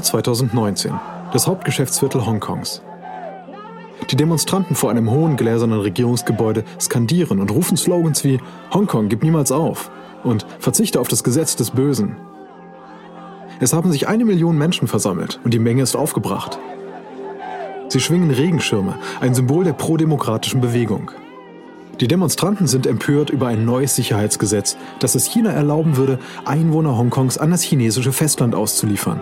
Juli 2019, das Hauptgeschäftsviertel Hongkongs. Die Demonstranten vor einem hohen gläsernen Regierungsgebäude skandieren und rufen Slogans wie Hongkong gib niemals auf und Verzichte auf das Gesetz des Bösen. Es haben sich eine Million Menschen versammelt und die Menge ist aufgebracht. Sie schwingen Regenschirme, ein Symbol der prodemokratischen Bewegung. Die Demonstranten sind empört über ein neues Sicherheitsgesetz, das es China erlauben würde, Einwohner Hongkongs an das chinesische Festland auszuliefern.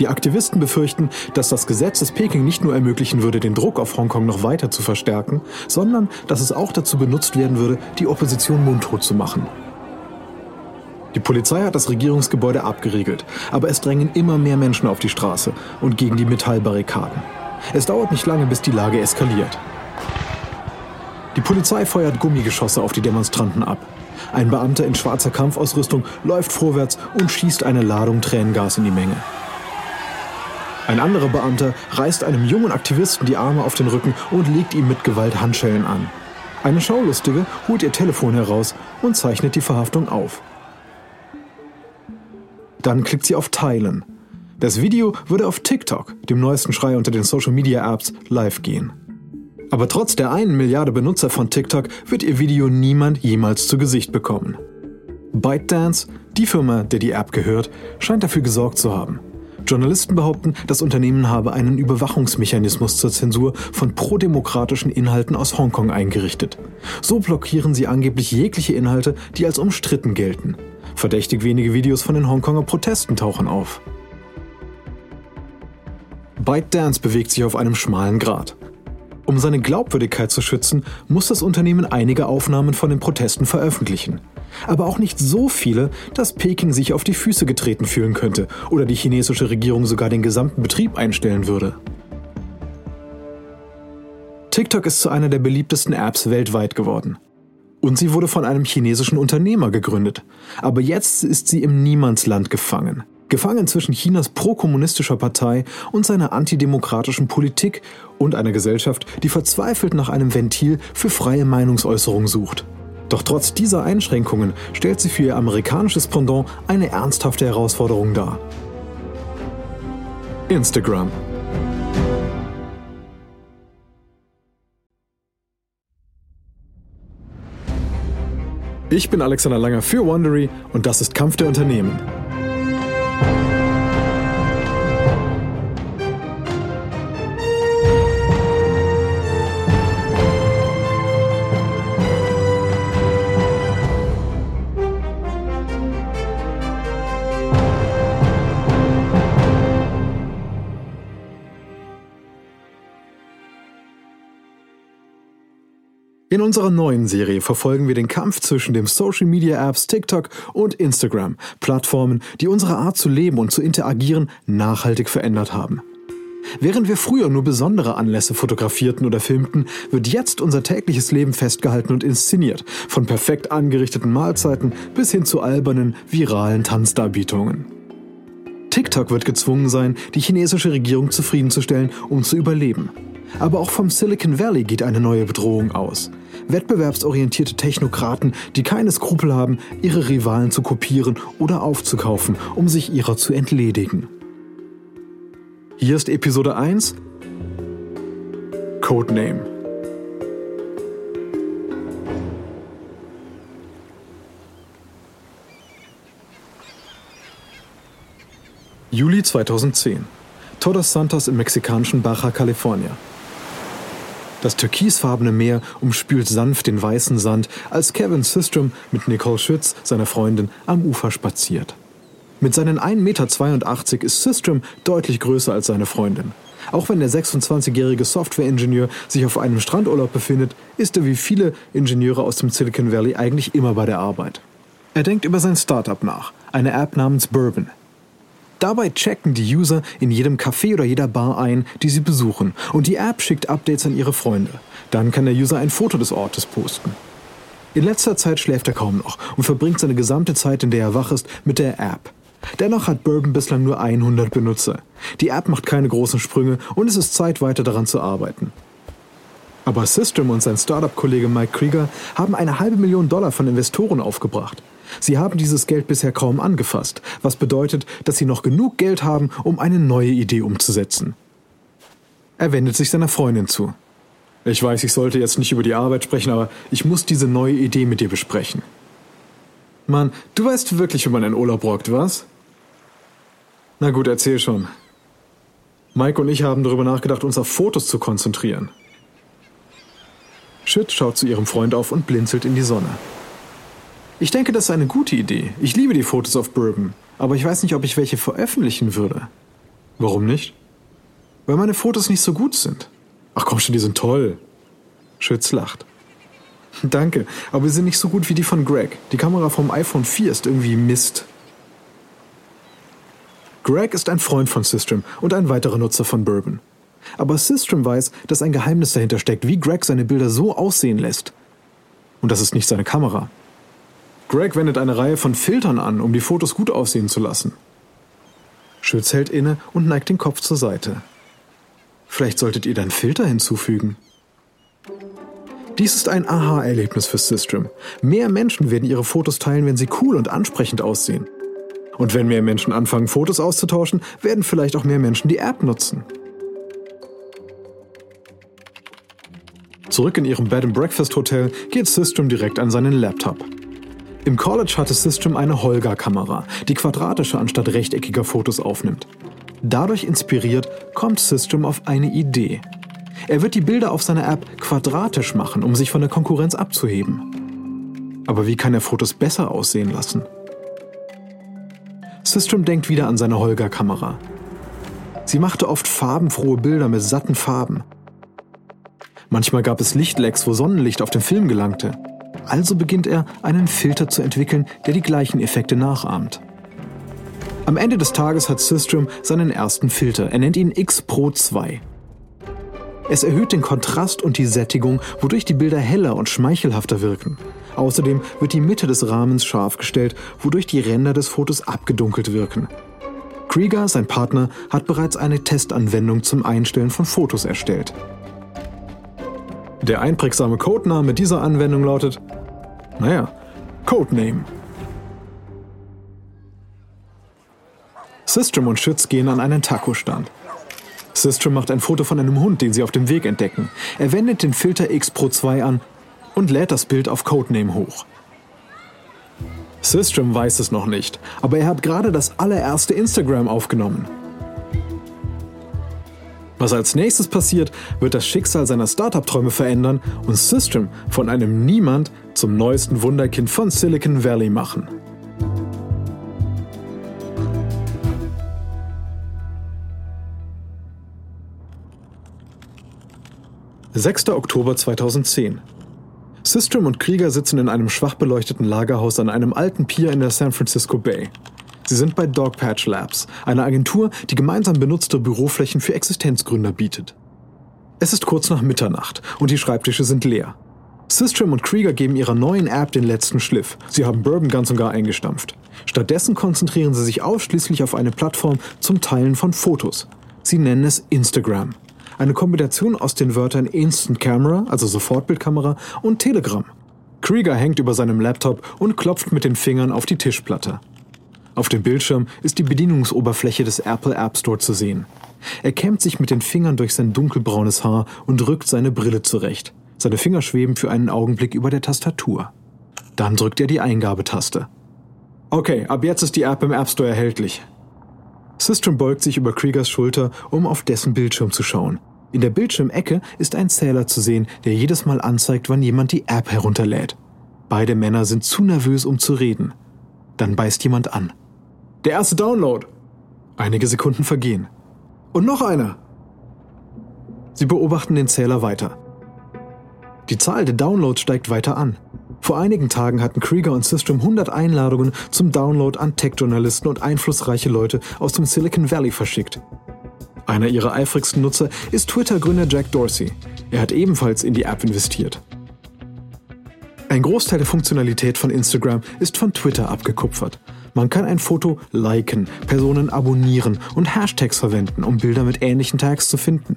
Die Aktivisten befürchten, dass das Gesetz es Peking nicht nur ermöglichen würde, den Druck auf Hongkong noch weiter zu verstärken, sondern dass es auch dazu benutzt werden würde, die Opposition mundtot zu machen. Die Polizei hat das Regierungsgebäude abgeriegelt, aber es drängen immer mehr Menschen auf die Straße und gegen die Metallbarrikaden. Es dauert nicht lange, bis die Lage eskaliert. Die Polizei feuert Gummigeschosse auf die Demonstranten ab. Ein Beamter in schwarzer Kampfausrüstung läuft vorwärts und schießt eine Ladung Tränengas in die Menge. Ein anderer Beamter reißt einem jungen Aktivisten die Arme auf den Rücken und legt ihm mit Gewalt Handschellen an. Eine Schaulustige holt ihr Telefon heraus und zeichnet die Verhaftung auf. Dann klickt sie auf Teilen. Das Video würde auf TikTok, dem neuesten Schrei unter den Social-Media-Apps, live gehen. Aber trotz der einen Milliarde Benutzer von TikTok wird ihr Video niemand jemals zu Gesicht bekommen. ByteDance, die Firma, der die App gehört, scheint dafür gesorgt zu haben. Journalisten behaupten, das Unternehmen habe einen Überwachungsmechanismus zur Zensur von prodemokratischen Inhalten aus Hongkong eingerichtet. So blockieren sie angeblich jegliche Inhalte, die als umstritten gelten. Verdächtig wenige Videos von den Hongkonger Protesten tauchen auf. ByteDance bewegt sich auf einem schmalen Grat. Um seine Glaubwürdigkeit zu schützen, muss das Unternehmen einige Aufnahmen von den Protesten veröffentlichen. Aber auch nicht so viele, dass Peking sich auf die Füße getreten fühlen könnte oder die chinesische Regierung sogar den gesamten Betrieb einstellen würde. TikTok ist zu einer der beliebtesten Apps weltweit geworden. Und sie wurde von einem chinesischen Unternehmer gegründet. Aber jetzt ist sie im Niemandsland gefangen gefangen zwischen Chinas prokommunistischer Partei und seiner antidemokratischen Politik und einer Gesellschaft, die verzweifelt nach einem Ventil für freie Meinungsäußerung sucht. Doch trotz dieser Einschränkungen stellt sie für ihr amerikanisches Pendant eine ernsthafte Herausforderung dar. Instagram Ich bin Alexander Langer für Wondery und das ist Kampf der Unternehmen. In unserer neuen Serie verfolgen wir den Kampf zwischen den Social Media Apps TikTok und Instagram, Plattformen, die unsere Art zu leben und zu interagieren nachhaltig verändert haben. Während wir früher nur besondere Anlässe fotografierten oder filmten, wird jetzt unser tägliches Leben festgehalten und inszeniert, von perfekt angerichteten Mahlzeiten bis hin zu albernen, viralen Tanzdarbietungen. TikTok wird gezwungen sein, die chinesische Regierung zufriedenzustellen, um zu überleben. Aber auch vom Silicon Valley geht eine neue Bedrohung aus. Wettbewerbsorientierte Technokraten, die keine Skrupel haben, ihre Rivalen zu kopieren oder aufzukaufen, um sich ihrer zu entledigen. Hier ist Episode 1 Codename. Juli 2010. Todos Santos im mexikanischen Baja California. Das türkisfarbene Meer umspült sanft den weißen Sand, als Kevin Systrom mit Nicole Schütz, seiner Freundin, am Ufer spaziert. Mit seinen 1,82 Meter ist Systrom deutlich größer als seine Freundin. Auch wenn der 26-jährige Softwareingenieur sich auf einem Strandurlaub befindet, ist er wie viele Ingenieure aus dem Silicon Valley eigentlich immer bei der Arbeit. Er denkt über sein Startup nach, eine App namens Bourbon, Dabei checken die User in jedem Café oder jeder Bar ein, die sie besuchen, und die App schickt Updates an ihre Freunde. Dann kann der User ein Foto des Ortes posten. In letzter Zeit schläft er kaum noch und verbringt seine gesamte Zeit, in der er wach ist, mit der App. Dennoch hat Bourbon bislang nur 100 Benutzer. Die App macht keine großen Sprünge und es ist Zeit, weiter daran zu arbeiten. Aber System und sein Startup-Kollege Mike Krieger haben eine halbe Million Dollar von Investoren aufgebracht. Sie haben dieses Geld bisher kaum angefasst, was bedeutet, dass Sie noch genug Geld haben, um eine neue Idee umzusetzen. Er wendet sich seiner Freundin zu. Ich weiß, ich sollte jetzt nicht über die Arbeit sprechen, aber ich muss diese neue Idee mit dir besprechen. Mann, du weißt wirklich, wie man einen Urlaub rockt, was? Na gut, erzähl schon. Mike und ich haben darüber nachgedacht, uns auf Fotos zu konzentrieren. Schütz schaut zu ihrem Freund auf und blinzelt in die Sonne. Ich denke, das ist eine gute Idee. Ich liebe die Fotos auf Bourbon, aber ich weiß nicht, ob ich welche veröffentlichen würde. Warum nicht? Weil meine Fotos nicht so gut sind. Ach komm schon, die sind toll. Schütz lacht. Danke, aber sie sind nicht so gut wie die von Greg. Die Kamera vom iPhone 4 ist irgendwie Mist. Greg ist ein Freund von System und ein weiterer Nutzer von Bourbon. Aber System weiß, dass ein Geheimnis dahinter steckt, wie Greg seine Bilder so aussehen lässt. Und das ist nicht seine Kamera. Greg wendet eine Reihe von Filtern an, um die Fotos gut aussehen zu lassen. Schütz hält inne und neigt den Kopf zur Seite. Vielleicht solltet ihr dann Filter hinzufügen. Dies ist ein Aha-Erlebnis für System. Mehr Menschen werden ihre Fotos teilen, wenn sie cool und ansprechend aussehen. Und wenn mehr Menschen anfangen, Fotos auszutauschen, werden vielleicht auch mehr Menschen die App nutzen. Zurück in ihrem Bed and Breakfast Hotel geht System direkt an seinen Laptop. Im College hatte System eine Holga-Kamera, die quadratische anstatt rechteckiger Fotos aufnimmt. Dadurch inspiriert kommt System auf eine Idee. Er wird die Bilder auf seiner App quadratisch machen, um sich von der Konkurrenz abzuheben. Aber wie kann er Fotos besser aussehen lassen? System denkt wieder an seine Holger-Kamera. Sie machte oft farbenfrohe Bilder mit satten Farben. Manchmal gab es Lichtlecks, wo Sonnenlicht auf den Film gelangte. Also beginnt er, einen Filter zu entwickeln, der die gleichen Effekte nachahmt. Am Ende des Tages hat System seinen ersten Filter. Er nennt ihn X Pro 2. Es erhöht den Kontrast und die Sättigung, wodurch die Bilder heller und schmeichelhafter wirken. Außerdem wird die Mitte des Rahmens scharf gestellt, wodurch die Ränder des Fotos abgedunkelt wirken. Krieger, sein Partner, hat bereits eine Testanwendung zum Einstellen von Fotos erstellt. Der einprägsame Codename dieser Anwendung lautet, naja, Codename. System und Schütz gehen an einen Taco-Stand. System macht ein Foto von einem Hund, den sie auf dem Weg entdecken. Er wendet den Filter X Pro 2 an und lädt das Bild auf Codename hoch. System weiß es noch nicht, aber er hat gerade das allererste Instagram aufgenommen. Was als nächstes passiert, wird das Schicksal seiner Startup-Träume verändern und System von einem Niemand zum neuesten Wunderkind von Silicon Valley machen. 6. Oktober 2010. Systrom und Krieger sitzen in einem schwach beleuchteten Lagerhaus an einem alten Pier in der San Francisco Bay. Sie sind bei Dogpatch Labs, einer Agentur, die gemeinsam benutzte Büroflächen für Existenzgründer bietet. Es ist kurz nach Mitternacht und die Schreibtische sind leer. Systrom und Krieger geben ihrer neuen App den letzten Schliff. Sie haben Bourbon ganz und gar eingestampft. Stattdessen konzentrieren sie sich ausschließlich auf eine Plattform zum Teilen von Fotos. Sie nennen es Instagram. Eine Kombination aus den Wörtern Instant Camera, also Sofortbildkamera, und Telegram. Krieger hängt über seinem Laptop und klopft mit den Fingern auf die Tischplatte. Auf dem Bildschirm ist die Bedienungsoberfläche des Apple App Store zu sehen. Er kämmt sich mit den Fingern durch sein dunkelbraunes Haar und rückt seine Brille zurecht. Seine Finger schweben für einen Augenblick über der Tastatur. Dann drückt er die Eingabetaste. Okay, ab jetzt ist die App im App Store erhältlich. System beugt sich über Kriegers Schulter, um auf dessen Bildschirm zu schauen. In der Bildschirmecke ist ein Zähler zu sehen, der jedes Mal anzeigt, wann jemand die App herunterlädt. Beide Männer sind zu nervös, um zu reden. Dann beißt jemand an. Der erste Download. Einige Sekunden vergehen. Und noch einer. Sie beobachten den Zähler weiter. Die Zahl der Downloads steigt weiter an. Vor einigen Tagen hatten Krieger und System 100 Einladungen zum Download an Tech-Journalisten und einflussreiche Leute aus dem Silicon Valley verschickt. Einer ihrer eifrigsten Nutzer ist Twitter-Gründer Jack Dorsey. Er hat ebenfalls in die App investiert. Ein Großteil der Funktionalität von Instagram ist von Twitter abgekupfert. Man kann ein Foto liken, Personen abonnieren und Hashtags verwenden, um Bilder mit ähnlichen Tags zu finden.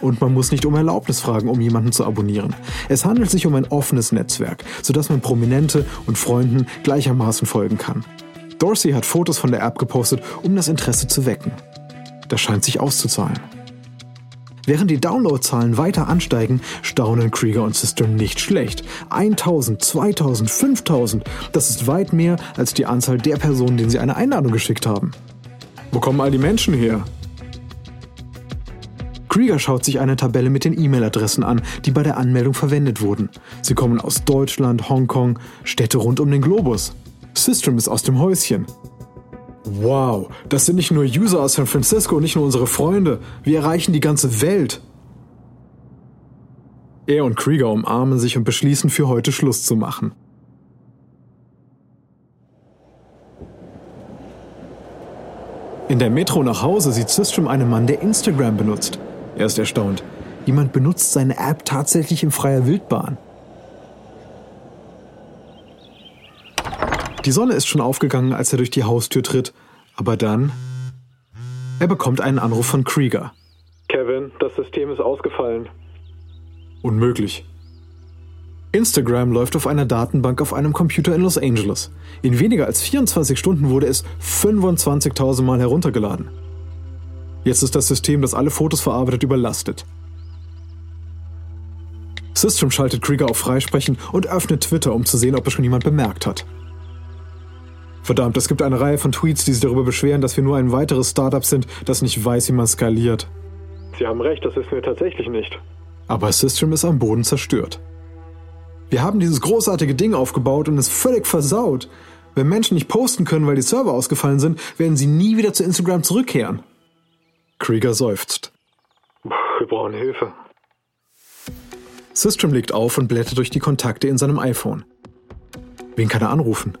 Und man muss nicht um Erlaubnis fragen, um jemanden zu abonnieren. Es handelt sich um ein offenes Netzwerk, sodass man Prominente und Freunden gleichermaßen folgen kann. Dorsey hat Fotos von der App gepostet, um das Interesse zu wecken. Das scheint sich auszuzahlen. Während die Downloadzahlen weiter ansteigen, staunen Krieger und System nicht schlecht. 1000, 2000, 5000, das ist weit mehr als die Anzahl der Personen, denen sie eine Einladung geschickt haben. Wo kommen all die Menschen her? Krieger schaut sich eine Tabelle mit den E-Mail-Adressen an, die bei der Anmeldung verwendet wurden. Sie kommen aus Deutschland, Hongkong, Städte rund um den Globus. System ist aus dem Häuschen. Wow, das sind nicht nur User aus San Francisco, nicht nur unsere Freunde. Wir erreichen die ganze Welt. Er und Krieger umarmen sich und beschließen, für heute Schluss zu machen. In der Metro nach Hause sieht System einen Mann, der Instagram benutzt. Er ist erstaunt. Jemand benutzt seine App tatsächlich in freier Wildbahn. Die Sonne ist schon aufgegangen, als er durch die Haustür tritt, aber dann. Er bekommt einen Anruf von Krieger. Kevin, das System ist ausgefallen. Unmöglich. Instagram läuft auf einer Datenbank auf einem Computer in Los Angeles. In weniger als 24 Stunden wurde es 25.000 Mal heruntergeladen. Jetzt ist das System, das alle Fotos verarbeitet, überlastet. System schaltet Krieger auf Freisprechen und öffnet Twitter, um zu sehen, ob es schon jemand bemerkt hat. Verdammt, es gibt eine Reihe von Tweets, die sich darüber beschweren, dass wir nur ein weiteres Startup sind, das nicht weiß, wie man skaliert. Sie haben recht, das wissen wir tatsächlich nicht. Aber System ist am Boden zerstört. Wir haben dieses großartige Ding aufgebaut und es völlig versaut. Wenn Menschen nicht posten können, weil die Server ausgefallen sind, werden sie nie wieder zu Instagram zurückkehren. Krieger seufzt. Wir brauchen Hilfe. System legt auf und blättert durch die Kontakte in seinem iPhone. Wen kann er anrufen?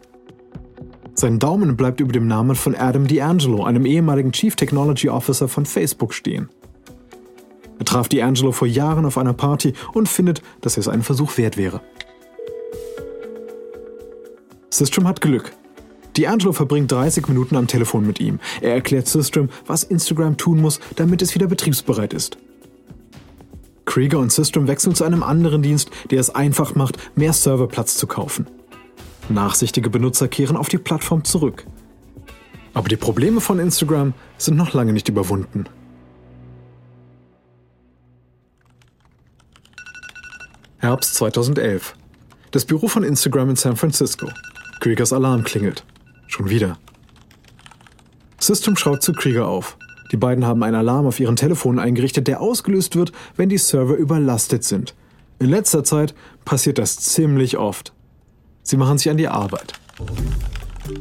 Sein Daumen bleibt über dem Namen von Adam D'Angelo, einem ehemaligen Chief Technology Officer von Facebook, stehen. Er traf D'Angelo vor Jahren auf einer Party und findet, dass es einen Versuch wert wäre. System hat Glück. D'Angelo verbringt 30 Minuten am Telefon mit ihm. Er erklärt System, was Instagram tun muss, damit es wieder betriebsbereit ist. Krieger und System wechseln zu einem anderen Dienst, der es einfach macht, mehr Serverplatz zu kaufen. Nachsichtige Benutzer kehren auf die Plattform zurück. Aber die Probleme von Instagram sind noch lange nicht überwunden. Herbst 2011. Das Büro von Instagram in San Francisco. Kriegers Alarm klingelt. Schon wieder. System schaut zu Krieger auf. Die beiden haben einen Alarm auf ihren Telefonen eingerichtet, der ausgelöst wird, wenn die Server überlastet sind. In letzter Zeit passiert das ziemlich oft. Sie machen sich an die Arbeit.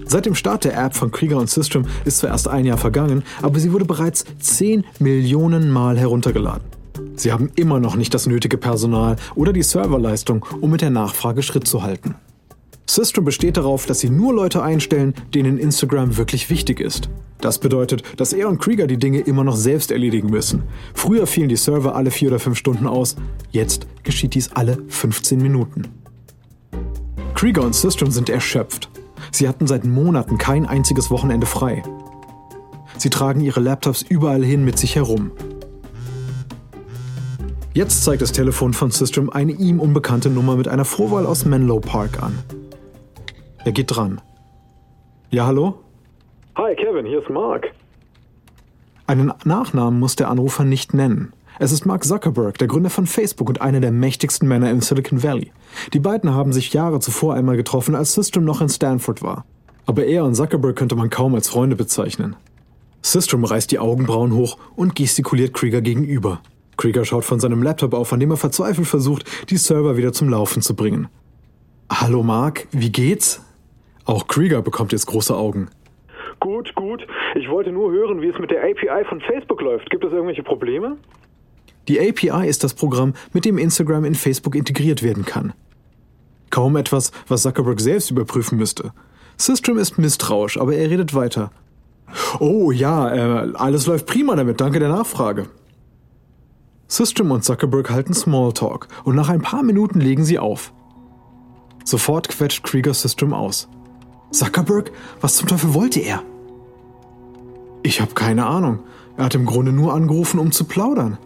Seit dem Start der App von Krieger und System ist zwar erst ein Jahr vergangen, aber sie wurde bereits 10 Millionen Mal heruntergeladen. Sie haben immer noch nicht das nötige Personal oder die Serverleistung, um mit der Nachfrage Schritt zu halten. System besteht darauf, dass sie nur Leute einstellen, denen Instagram wirklich wichtig ist. Das bedeutet, dass er und Krieger die Dinge immer noch selbst erledigen müssen. Früher fielen die Server alle vier oder fünf Stunden aus, jetzt geschieht dies alle 15 Minuten. Krieger und System sind erschöpft. Sie hatten seit Monaten kein einziges Wochenende frei. Sie tragen ihre Laptops überall hin mit sich herum. Jetzt zeigt das Telefon von System eine ihm unbekannte Nummer mit einer Vorwahl aus Menlo Park an. Er geht dran. Ja, hallo? Hi, Kevin, hier ist Mark. Einen Nachnamen muss der Anrufer nicht nennen. Es ist Mark Zuckerberg, der Gründer von Facebook und einer der mächtigsten Männer im Silicon Valley. Die beiden haben sich Jahre zuvor einmal getroffen, als System noch in Stanford war. Aber er und Zuckerberg könnte man kaum als Freunde bezeichnen. System reißt die Augenbrauen hoch und gestikuliert Krieger gegenüber. Krieger schaut von seinem Laptop auf, an dem er verzweifelt versucht, die Server wieder zum Laufen zu bringen. Hallo Mark, wie geht's? Auch Krieger bekommt jetzt große Augen. Gut, gut. Ich wollte nur hören, wie es mit der API von Facebook läuft. Gibt es irgendwelche Probleme? Die API ist das Programm, mit dem Instagram in Facebook integriert werden kann. Kaum etwas, was Zuckerberg selbst überprüfen müsste. System ist misstrauisch, aber er redet weiter. Oh ja, äh, alles läuft prima damit, danke der Nachfrage. System und Zuckerberg halten Smalltalk und nach ein paar Minuten legen sie auf. Sofort quetscht Krieger System aus. Zuckerberg? Was zum Teufel wollte er? Ich habe keine Ahnung. Er hat im Grunde nur angerufen, um zu plaudern.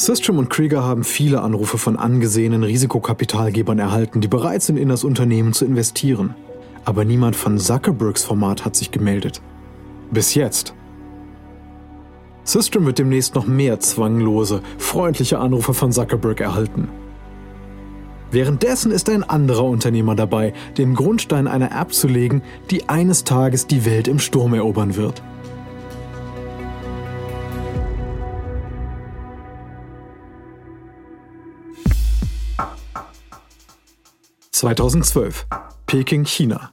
Systrom und Krieger haben viele Anrufe von angesehenen Risikokapitalgebern erhalten, die bereit sind, in das Unternehmen zu investieren. Aber niemand von Zuckerbergs Format hat sich gemeldet. Bis jetzt. Systrom wird demnächst noch mehr zwanglose, freundliche Anrufe von Zuckerberg erhalten. Währenddessen ist ein anderer Unternehmer dabei, den Grundstein einer App zu legen, die eines Tages die Welt im Sturm erobern wird. 2012. Peking, China.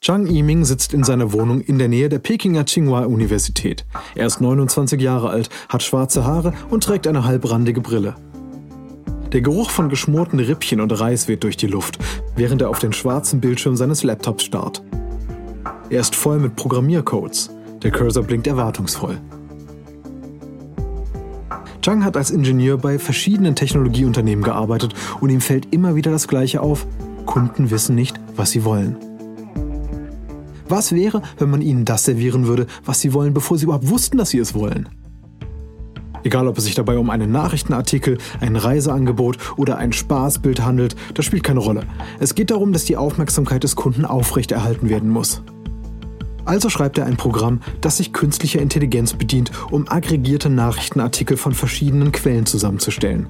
Zhang Yiming sitzt in seiner Wohnung in der Nähe der Pekinger Tsinghua-Universität. Er ist 29 Jahre alt, hat schwarze Haare und trägt eine halbrandige Brille. Der Geruch von geschmorten Rippchen und Reis weht durch die Luft, während er auf den schwarzen Bildschirm seines Laptops starrt. Er ist voll mit Programmiercodes. Der Cursor blinkt erwartungsvoll. Zhang hat als Ingenieur bei verschiedenen Technologieunternehmen gearbeitet und ihm fällt immer wieder das Gleiche auf. Kunden wissen nicht, was sie wollen. Was wäre, wenn man ihnen das servieren würde, was sie wollen, bevor sie überhaupt wussten, dass sie es wollen? Egal, ob es sich dabei um einen Nachrichtenartikel, ein Reiseangebot oder ein Spaßbild handelt, das spielt keine Rolle. Es geht darum, dass die Aufmerksamkeit des Kunden aufrechterhalten werden muss. Also schreibt er ein Programm, das sich künstlicher Intelligenz bedient, um aggregierte Nachrichtenartikel von verschiedenen Quellen zusammenzustellen.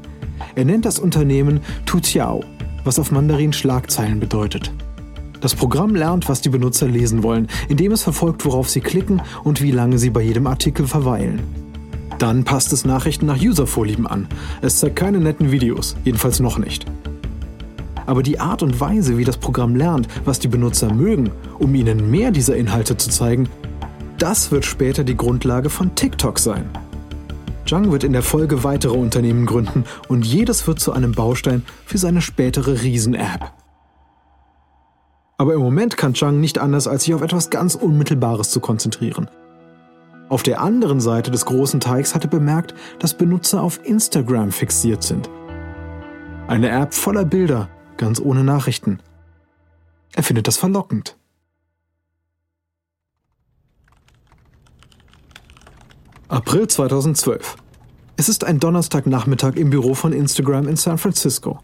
Er nennt das Unternehmen Tutiao, was auf Mandarin Schlagzeilen bedeutet. Das Programm lernt, was die Benutzer lesen wollen, indem es verfolgt, worauf sie klicken und wie lange sie bei jedem Artikel verweilen. Dann passt es Nachrichten nach Uservorlieben an. Es zeigt keine netten Videos, jedenfalls noch nicht. Aber die Art und Weise, wie das Programm lernt, was die Benutzer mögen, um ihnen mehr dieser Inhalte zu zeigen, das wird später die Grundlage von TikTok sein. Zhang wird in der Folge weitere Unternehmen gründen und jedes wird zu einem Baustein für seine spätere Riesen-App. Aber im Moment kann Zhang nicht anders, als sich auf etwas ganz Unmittelbares zu konzentrieren – auf der anderen Seite des großen Teigs hatte bemerkt, dass Benutzer auf Instagram fixiert sind. Eine App voller Bilder, ganz ohne Nachrichten. Er findet das verlockend. April 2012. Es ist ein Donnerstagnachmittag im Büro von Instagram in San Francisco.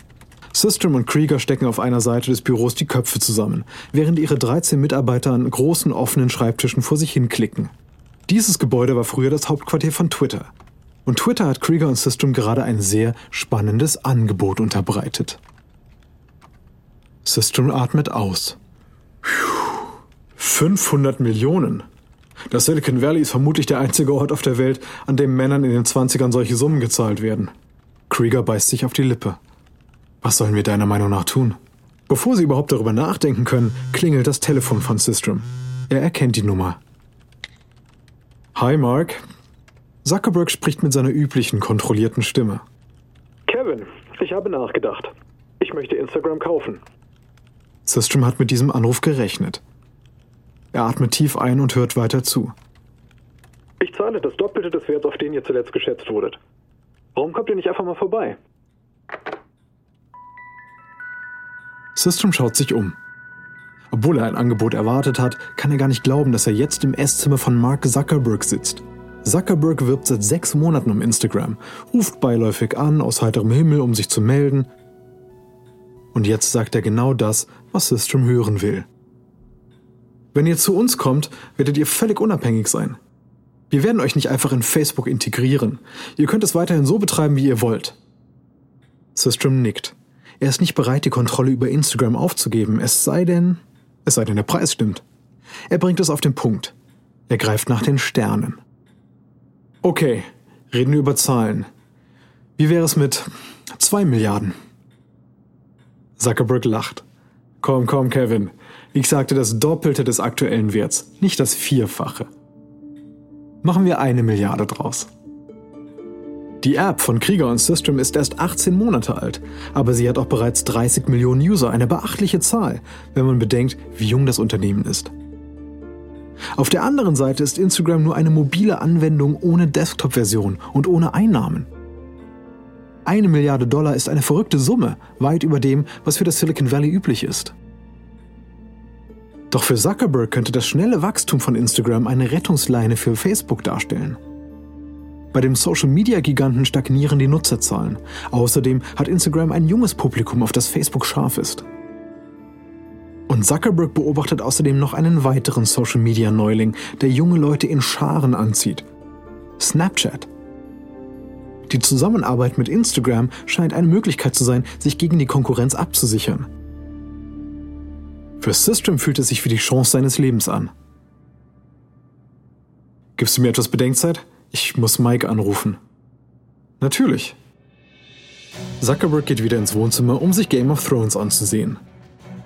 Systrom und Krieger stecken auf einer Seite des Büros die Köpfe zusammen, während ihre 13 Mitarbeiter an großen offenen Schreibtischen vor sich hinklicken. Dieses Gebäude war früher das Hauptquartier von Twitter. Und Twitter hat Krieger und System gerade ein sehr spannendes Angebot unterbreitet. System atmet aus. 500 Millionen. Das Silicon Valley ist vermutlich der einzige Ort auf der Welt, an dem Männern in den 20ern solche Summen gezahlt werden. Krieger beißt sich auf die Lippe. Was sollen wir deiner Meinung nach tun? Bevor sie überhaupt darüber nachdenken können, klingelt das Telefon von System. Er erkennt die Nummer. Hi Mark. Zuckerberg spricht mit seiner üblichen kontrollierten Stimme. Kevin, ich habe nachgedacht. Ich möchte Instagram kaufen. Systrom hat mit diesem Anruf gerechnet. Er atmet tief ein und hört weiter zu. Ich zahle das Doppelte des Werts, auf den ihr zuletzt geschätzt wurdet. Warum kommt ihr nicht einfach mal vorbei? Systrom schaut sich um. Obwohl er ein Angebot erwartet hat, kann er gar nicht glauben, dass er jetzt im Esszimmer von Mark Zuckerberg sitzt. Zuckerberg wirbt seit sechs Monaten um Instagram, ruft beiläufig an, aus heiterem Himmel, um sich zu melden. Und jetzt sagt er genau das, was System hören will. Wenn ihr zu uns kommt, werdet ihr völlig unabhängig sein. Wir werden euch nicht einfach in Facebook integrieren. Ihr könnt es weiterhin so betreiben, wie ihr wollt. System nickt. Er ist nicht bereit, die Kontrolle über Instagram aufzugeben, es sei denn, es sei denn, der Preis stimmt. Er bringt es auf den Punkt. Er greift nach den Sternen. Okay, reden wir über Zahlen. Wie wäre es mit zwei Milliarden? Zuckerberg lacht. Komm, komm, Kevin. Ich sagte das Doppelte des aktuellen Werts, nicht das Vierfache. Machen wir eine Milliarde draus. Die App von Krieger und System ist erst 18 Monate alt, aber sie hat auch bereits 30 Millionen User, eine beachtliche Zahl, wenn man bedenkt, wie jung das Unternehmen ist. Auf der anderen Seite ist Instagram nur eine mobile Anwendung ohne Desktop-Version und ohne Einnahmen. Eine Milliarde Dollar ist eine verrückte Summe, weit über dem, was für das Silicon Valley üblich ist. Doch für Zuckerberg könnte das schnelle Wachstum von Instagram eine Rettungsleine für Facebook darstellen. Bei dem Social-Media-Giganten stagnieren die Nutzerzahlen. Außerdem hat Instagram ein junges Publikum, auf das Facebook scharf ist. Und Zuckerberg beobachtet außerdem noch einen weiteren Social-Media-Neuling, der junge Leute in Scharen anzieht. Snapchat. Die Zusammenarbeit mit Instagram scheint eine Möglichkeit zu sein, sich gegen die Konkurrenz abzusichern. Für System fühlt es sich wie die Chance seines Lebens an. Gibst du mir etwas Bedenkzeit? Ich muss Mike anrufen. Natürlich. Zuckerberg geht wieder ins Wohnzimmer, um sich Game of Thrones anzusehen.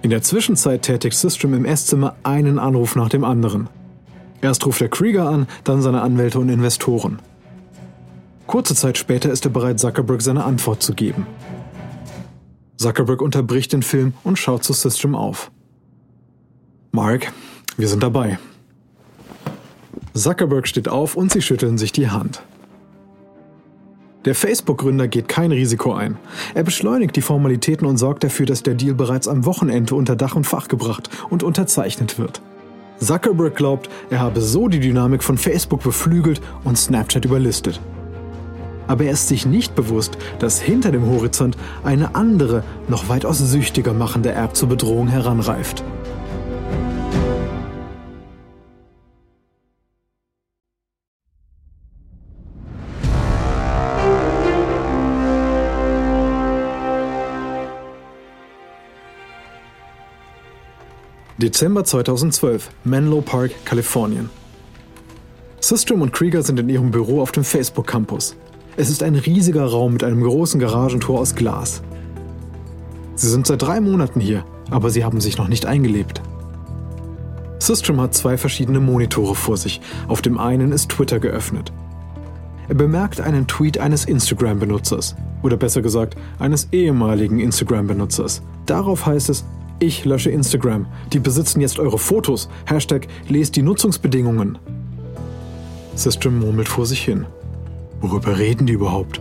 In der Zwischenzeit tätigt System im Esszimmer einen Anruf nach dem anderen. Erst ruft er Krieger an, dann seine Anwälte und Investoren. Kurze Zeit später ist er bereit, Zuckerberg seine Antwort zu geben. Zuckerberg unterbricht den Film und schaut zu System auf. Mark, wir sind dabei. Zuckerberg steht auf und sie schütteln sich die Hand. Der Facebook-Gründer geht kein Risiko ein. Er beschleunigt die Formalitäten und sorgt dafür, dass der Deal bereits am Wochenende unter Dach und Fach gebracht und unterzeichnet wird. Zuckerberg glaubt, er habe so die Dynamik von Facebook beflügelt und Snapchat überlistet. Aber er ist sich nicht bewusst, dass hinter dem Horizont eine andere, noch weitaus süchtiger machende App zur Bedrohung heranreift. Dezember 2012, Menlo Park, Kalifornien. Systrom und Krieger sind in ihrem Büro auf dem Facebook Campus. Es ist ein riesiger Raum mit einem großen Garagentor aus Glas. Sie sind seit drei Monaten hier, aber sie haben sich noch nicht eingelebt. Systrom hat zwei verschiedene Monitore vor sich. Auf dem einen ist Twitter geöffnet. Er bemerkt einen Tweet eines Instagram-Benutzers. Oder besser gesagt, eines ehemaligen Instagram-Benutzers. Darauf heißt es, ich lösche Instagram. Die besitzen jetzt eure Fotos. Hashtag lest die Nutzungsbedingungen. System murmelt vor sich hin. Worüber reden die überhaupt?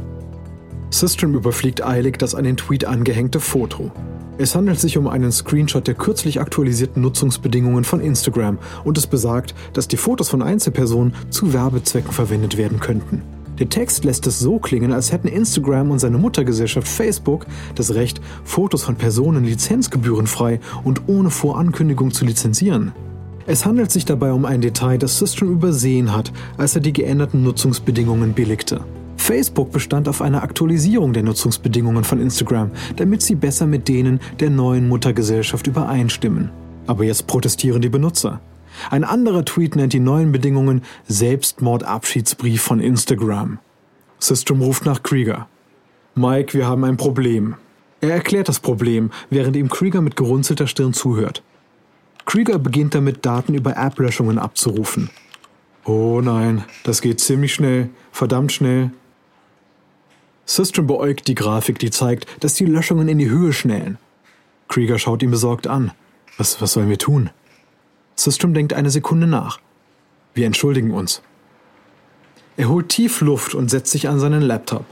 System überfliegt eilig das an den Tweet angehängte Foto. Es handelt sich um einen Screenshot der kürzlich aktualisierten Nutzungsbedingungen von Instagram und es besagt, dass die Fotos von Einzelpersonen zu Werbezwecken verwendet werden könnten. Der Text lässt es so klingen, als hätten Instagram und seine Muttergesellschaft Facebook das Recht, Fotos von Personen lizenzgebührenfrei und ohne Vorankündigung zu lizenzieren. Es handelt sich dabei um ein Detail, das System übersehen hat, als er die geänderten Nutzungsbedingungen billigte. Facebook bestand auf einer Aktualisierung der Nutzungsbedingungen von Instagram, damit sie besser mit denen der neuen Muttergesellschaft übereinstimmen. Aber jetzt protestieren die Benutzer. Ein anderer Tweet nennt die neuen Bedingungen Selbstmordabschiedsbrief von Instagram. System ruft nach Krieger. Mike, wir haben ein Problem. Er erklärt das Problem, während ihm Krieger mit gerunzelter Stirn zuhört. Krieger beginnt damit, Daten über App-Löschungen abzurufen. Oh nein, das geht ziemlich schnell, verdammt schnell. System beäugt die Grafik, die zeigt, dass die Löschungen in die Höhe schnellen. Krieger schaut ihn besorgt an. Was, was sollen wir tun? Systrom denkt eine Sekunde nach. Wir entschuldigen uns. Er holt tief Luft und setzt sich an seinen Laptop.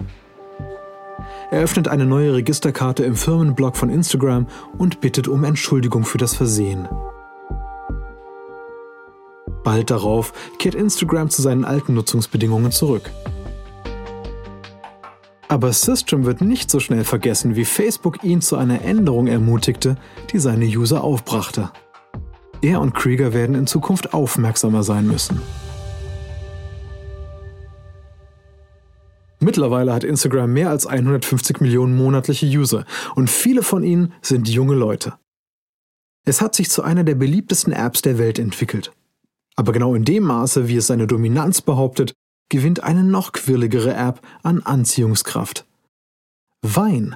Er öffnet eine neue Registerkarte im Firmenblog von Instagram und bittet um Entschuldigung für das Versehen. Bald darauf kehrt Instagram zu seinen alten Nutzungsbedingungen zurück. Aber System wird nicht so schnell vergessen, wie Facebook ihn zu einer Änderung ermutigte, die seine User aufbrachte. Er und Krieger werden in Zukunft aufmerksamer sein müssen. Mittlerweile hat Instagram mehr als 150 Millionen monatliche User und viele von ihnen sind junge Leute. Es hat sich zu einer der beliebtesten Apps der Welt entwickelt. Aber genau in dem Maße, wie es seine Dominanz behauptet, gewinnt eine noch quirligere App an Anziehungskraft. Wein.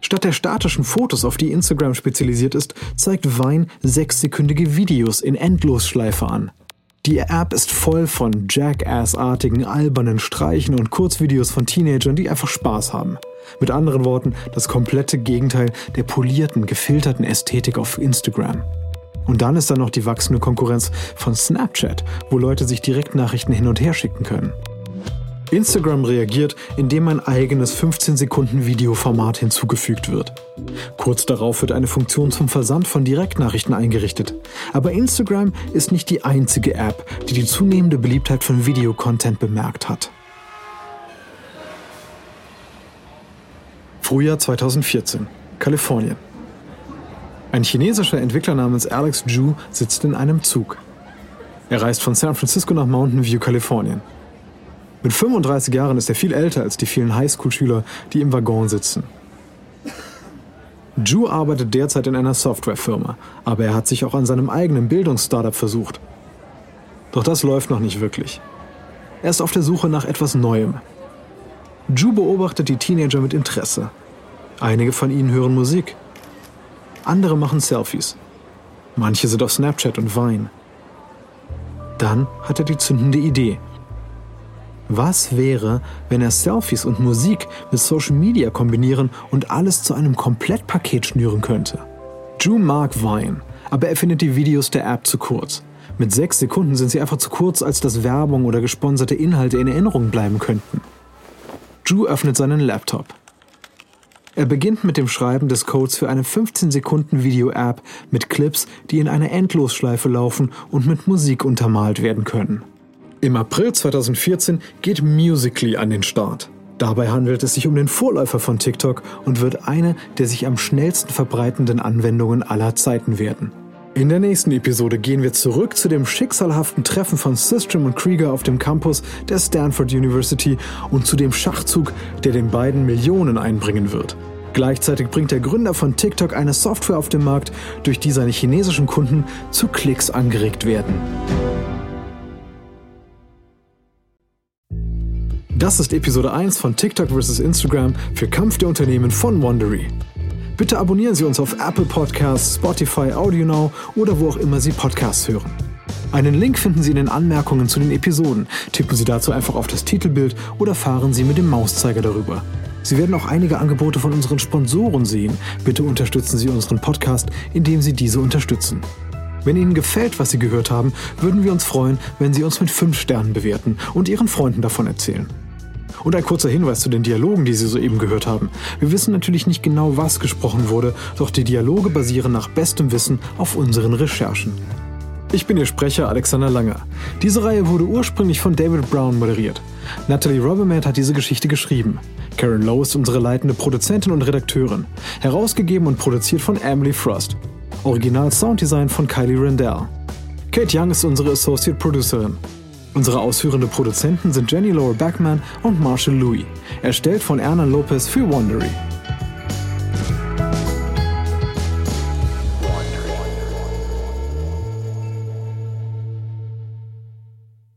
Statt der statischen Fotos, auf die Instagram spezialisiert ist, zeigt Vine sechssekündige Videos in Endlosschleife an. Die App ist voll von Jackass-artigen, albernen Streichen und Kurzvideos von Teenagern, die einfach Spaß haben. Mit anderen Worten, das komplette Gegenteil der polierten, gefilterten Ästhetik auf Instagram. Und dann ist da noch die wachsende Konkurrenz von Snapchat, wo Leute sich Direktnachrichten hin und her schicken können. Instagram reagiert, indem ein eigenes 15 Sekunden Videoformat hinzugefügt wird. Kurz darauf wird eine Funktion zum Versand von Direktnachrichten eingerichtet. Aber Instagram ist nicht die einzige App, die die zunehmende Beliebtheit von Videocontent bemerkt hat. Frühjahr 2014, Kalifornien. Ein chinesischer Entwickler namens Alex Zhu sitzt in einem Zug. Er reist von San Francisco nach Mountain View, Kalifornien. Mit 35 Jahren ist er viel älter als die vielen Highschool-Schüler, die im Waggon sitzen. Ju arbeitet derzeit in einer Softwarefirma, aber er hat sich auch an seinem eigenen Bildungsstartup versucht. Doch das läuft noch nicht wirklich. Er ist auf der Suche nach etwas Neuem. Ju beobachtet die Teenager mit Interesse. Einige von ihnen hören Musik. Andere machen Selfies. Manche sind auf Snapchat und Vine. Dann hat er die zündende Idee. Was wäre, wenn er Selfies und Musik mit Social Media kombinieren und alles zu einem Komplettpaket schnüren könnte? Drew mag Vine, aber er findet die Videos der App zu kurz. Mit sechs Sekunden sind sie einfach zu kurz, als dass Werbung oder gesponserte Inhalte in Erinnerung bleiben könnten. Drew öffnet seinen Laptop. Er beginnt mit dem Schreiben des Codes für eine 15-Sekunden-Video-App mit Clips, die in einer Endlosschleife laufen und mit Musik untermalt werden können. Im April 2014 geht Musically an den Start. Dabei handelt es sich um den Vorläufer von TikTok und wird eine der sich am schnellsten verbreitenden Anwendungen aller Zeiten werden. In der nächsten Episode gehen wir zurück zu dem schicksalhaften Treffen von Systrom und Krieger auf dem Campus der Stanford University und zu dem Schachzug, der den beiden Millionen einbringen wird. Gleichzeitig bringt der Gründer von TikTok eine Software auf den Markt, durch die seine chinesischen Kunden zu Klicks angeregt werden. Das ist Episode 1 von TikTok vs. Instagram für Kampf der Unternehmen von Wondery. Bitte abonnieren Sie uns auf Apple Podcasts, Spotify, AudioNow oder wo auch immer Sie Podcasts hören. Einen Link finden Sie in den Anmerkungen zu den Episoden. Tippen Sie dazu einfach auf das Titelbild oder fahren Sie mit dem Mauszeiger darüber. Sie werden auch einige Angebote von unseren Sponsoren sehen. Bitte unterstützen Sie unseren Podcast, indem Sie diese unterstützen. Wenn Ihnen gefällt, was Sie gehört haben, würden wir uns freuen, wenn Sie uns mit 5 Sternen bewerten und Ihren Freunden davon erzählen. Und ein kurzer Hinweis zu den Dialogen, die Sie soeben gehört haben. Wir wissen natürlich nicht genau, was gesprochen wurde, doch die Dialoge basieren nach bestem Wissen auf unseren Recherchen. Ich bin Ihr Sprecher Alexander Langer. Diese Reihe wurde ursprünglich von David Brown moderiert. Natalie Robbermatt hat diese Geschichte geschrieben. Karen Lowe ist unsere leitende Produzentin und Redakteurin. Herausgegeben und produziert von Emily Frost. Original Sounddesign von Kylie Rendell. Kate Young ist unsere Associate Producerin. Unsere ausführende Produzenten sind Jenny Laura Backman und Marshall Louis. Erstellt von Erna Lopez für Wondery.